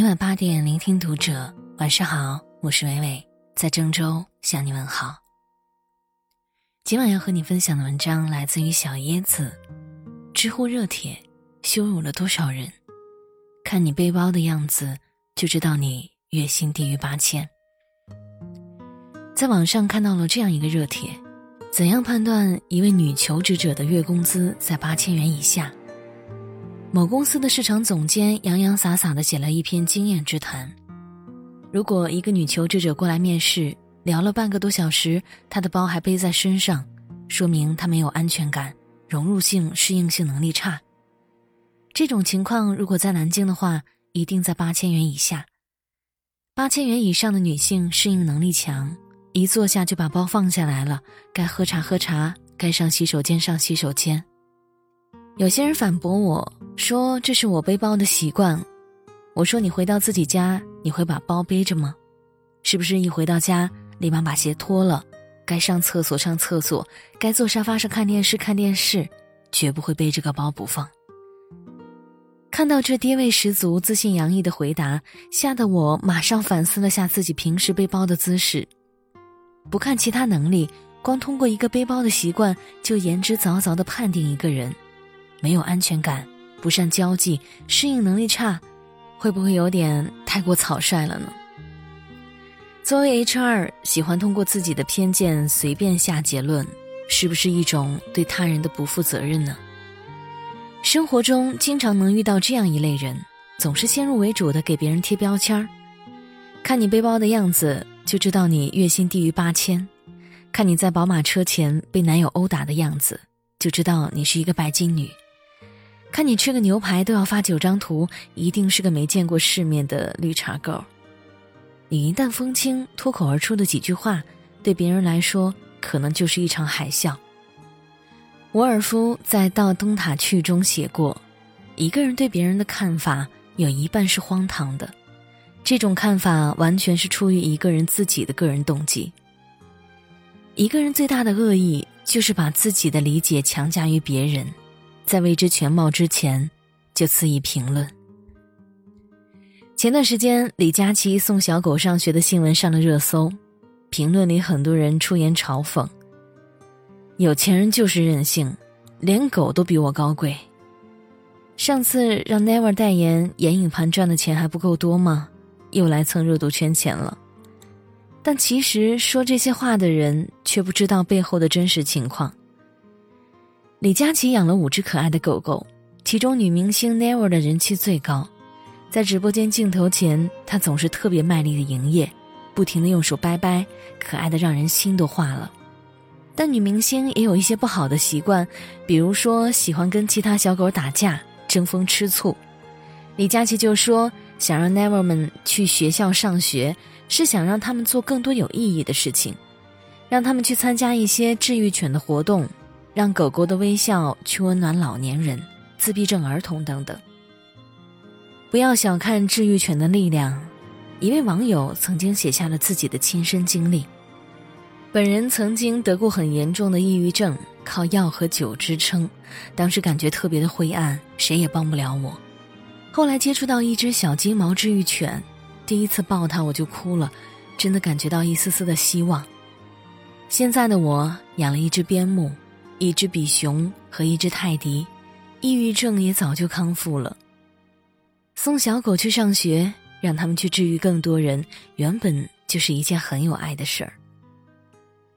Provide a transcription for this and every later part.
每晚八点，聆听读者。晚上好，我是伟伟，在郑州向你问好。今晚要和你分享的文章来自于小椰子，知乎热帖，羞辱了多少人？看你背包的样子，就知道你月薪低于八千。在网上看到了这样一个热帖：怎样判断一位女求职者的月工资在八千元以下？某公司的市场总监洋洋洒洒地写了一篇经验之谈。如果一个女求职者过来面试，聊了半个多小时，她的包还背在身上，说明她没有安全感，融入性、适应性能力差。这种情况如果在南京的话，一定在八千元以下。八千元以上的女性适应能力强，一坐下就把包放下来了，该喝茶喝茶，该上洗手间上洗手间。有些人反驳我说：“这是我背包的习惯。”我说：“你回到自己家，你会把包背着吗？是不是一回到家立马把鞋脱了？该上厕所上厕所，该坐沙发上看电视看电视，绝不会背着个包不放。”看到这爹味十足、自信洋溢的回答，吓得我马上反思了下自己平时背包的姿势。不看其他能力，光通过一个背包的习惯，就言之凿凿的判定一个人。没有安全感，不善交际，适应能力差，会不会有点太过草率了呢？作为 HR，喜欢通过自己的偏见随便下结论，是不是一种对他人的不负责任呢？生活中经常能遇到这样一类人，总是先入为主的给别人贴标签儿，看你背包的样子就知道你月薪低于八千，看你在宝马车前被男友殴打的样子就知道你是一个拜金女。看你吃个牛排都要发九张图，一定是个没见过世面的绿茶狗。你云淡风轻脱口而出的几句话，对别人来说可能就是一场海啸。沃尔夫在《到灯塔去》中写过，一个人对别人的看法有一半是荒唐的，这种看法完全是出于一个人自己的个人动机。一个人最大的恶意就是把自己的理解强加于别人。在未知全貌之前，就肆意评论。前段时间，李佳琦送小狗上学的新闻上了热搜，评论里很多人出言嘲讽：“有钱人就是任性，连狗都比我高贵。”上次让 Never 代言眼影盘赚的钱还不够多吗？又来蹭热度圈钱了。但其实说这些话的人却不知道背后的真实情况。李佳琦养了五只可爱的狗狗，其中女明星 Never 的人气最高。在直播间镜头前，她总是特别卖力的营业，不停的用手掰掰，可爱的让人心都化了。但女明星也有一些不好的习惯，比如说喜欢跟其他小狗打架，争风吃醋。李佳琦就说，想让 Never 们去学校上学，是想让他们做更多有意义的事情，让他们去参加一些治愈犬的活动。让狗狗的微笑去温暖老年人、自闭症儿童等等。不要小看治愈犬的力量。一位网友曾经写下了自己的亲身经历：本人曾经得过很严重的抑郁症，靠药和酒支撑，当时感觉特别的灰暗，谁也帮不了我。后来接触到一只小金毛治愈犬，第一次抱它我就哭了，真的感觉到一丝丝的希望。现在的我养了一只边牧。一只比熊和一只泰迪，抑郁症也早就康复了。送小狗去上学，让他们去治愈更多人，原本就是一件很有爱的事儿。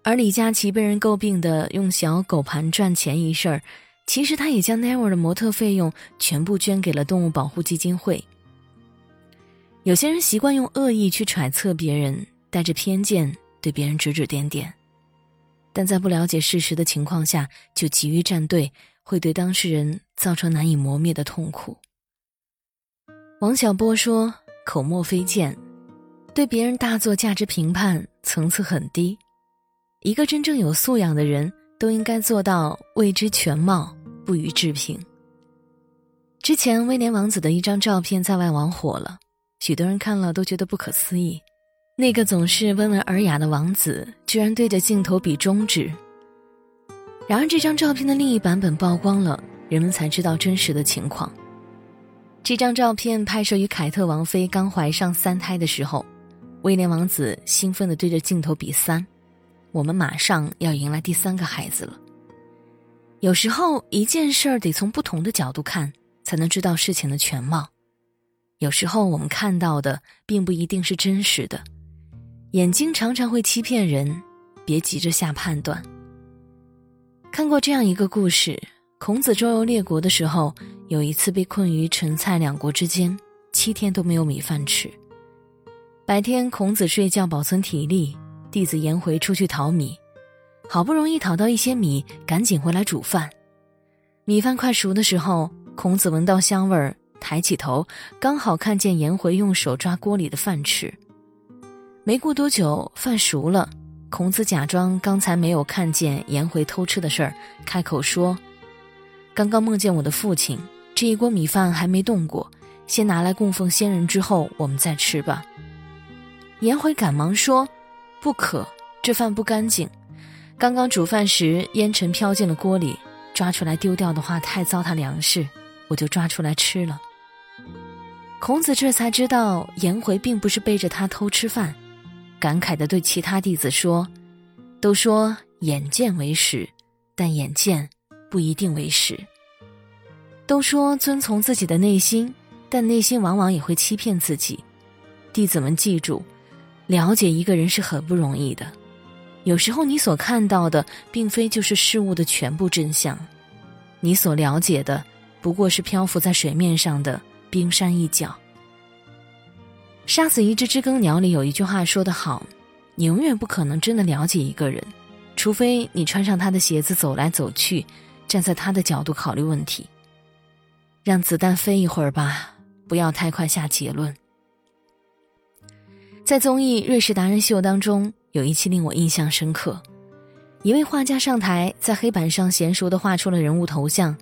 而李佳琦被人诟病的用小狗盘赚钱一事儿，其实他也将 Never 的模特费用全部捐给了动物保护基金会。有些人习惯用恶意去揣测别人，带着偏见对别人指指点点。但在不了解事实的情况下就急于站队，会对当事人造成难以磨灭的痛苦。王小波说：“口沫飞溅，对别人大做价值评判，层次很低。一个真正有素养的人，都应该做到未知全貌，不予置评。”之前威廉王子的一张照片在外网火了，许多人看了都觉得不可思议。那个总是温文尔雅的王子，居然对着镜头比中指。然而，这张照片的另一版本曝光了，人们才知道真实的情况。这张照片拍摄于凯特王妃刚怀上三胎的时候，威廉王子兴奋地对着镜头比三：“我们马上要迎来第三个孩子了。”有时候，一件事儿得从不同的角度看，才能知道事情的全貌。有时候，我们看到的并不一定是真实的，眼睛常常会欺骗人，别急着下判断。看过这样一个故事。孔子周游列国的时候，有一次被困于陈蔡两国之间，七天都没有米饭吃。白天，孔子睡觉保存体力，弟子颜回出去淘米，好不容易讨到一些米，赶紧回来煮饭。米饭快熟的时候，孔子闻到香味儿，抬起头，刚好看见颜回用手抓锅里的饭吃。没过多久，饭熟了，孔子假装刚才没有看见颜回偷吃的事儿，开口说。刚刚梦见我的父亲，这一锅米饭还没动过，先拿来供奉先人，之后我们再吃吧。颜回赶忙说：“不可，这饭不干净。刚刚煮饭时烟尘飘进了锅里，抓出来丢掉的话太糟蹋粮食，我就抓出来吃了。”孔子这才知道颜回并不是背着他偷吃饭，感慨地对其他弟子说：“都说眼见为实，但眼见。”不一定为实。都说遵从自己的内心，但内心往往也会欺骗自己。弟子们记住，了解一个人是很不容易的。有时候你所看到的，并非就是事物的全部真相。你所了解的，不过是漂浮在水面上的冰山一角。杀死一只知更鸟里有一句话说得好：你永远不可能真的了解一个人，除非你穿上他的鞋子走来走去。站在他的角度考虑问题，让子弹飞一会儿吧，不要太快下结论。在综艺《瑞士达人秀》当中，有一期令我印象深刻，一位画家上台，在黑板上娴熟的画出了人物头像，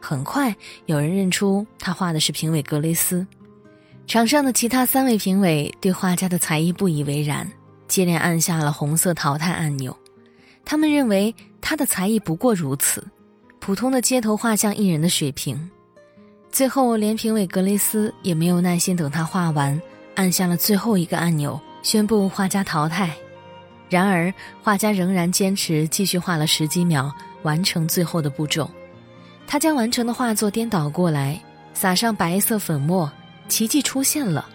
很快有人认出他画的是评委格雷斯。场上的其他三位评委对画家的才艺不以为然，接连按下了红色淘汰按钮，他们认为他的才艺不过如此。普通的街头画像艺人的水平，最后连评委格雷斯也没有耐心等他画完，按下了最后一个按钮，宣布画家淘汰。然而画家仍然坚持继续画了十几秒，完成最后的步骤。他将完成的画作颠倒过来，撒上白色粉末，奇迹出现了。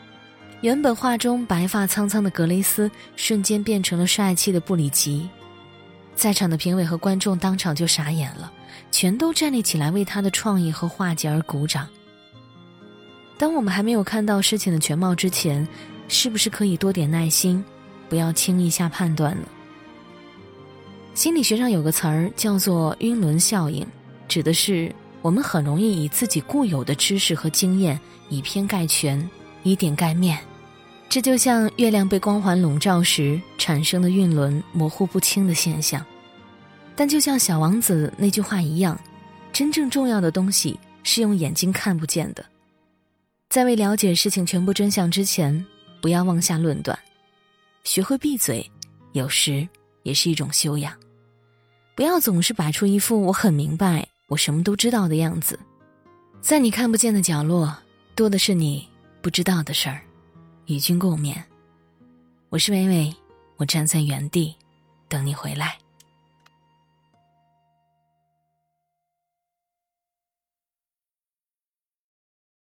原本画中白发苍苍的格雷斯，瞬间变成了帅气的布里吉。在场的评委和观众当场就傻眼了。全都站立起来，为他的创意和画技而鼓掌。当我们还没有看到事情的全貌之前，是不是可以多点耐心，不要轻易下判断呢？心理学上有个词儿叫做“晕轮效应”，指的是我们很容易以自己固有的知识和经验以偏概全，以点盖面。这就像月亮被光环笼罩时产生的晕轮模糊不清的现象。但就像小王子那句话一样，真正重要的东西是用眼睛看不见的。在未了解事情全部真相之前，不要妄下论断。学会闭嘴，有时也是一种修养。不要总是摆出一副我很明白、我什么都知道的样子。在你看不见的角落，多的是你不知道的事儿。与君共勉。我是微微，我站在原地，等你回来。